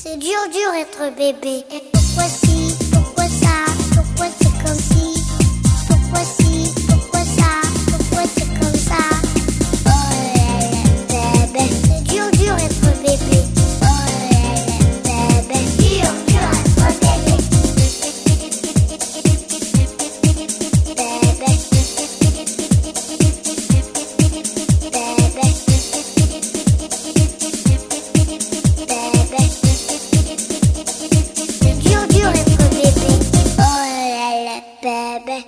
C'est dur, dur être bébé. Et pourquoi si ベ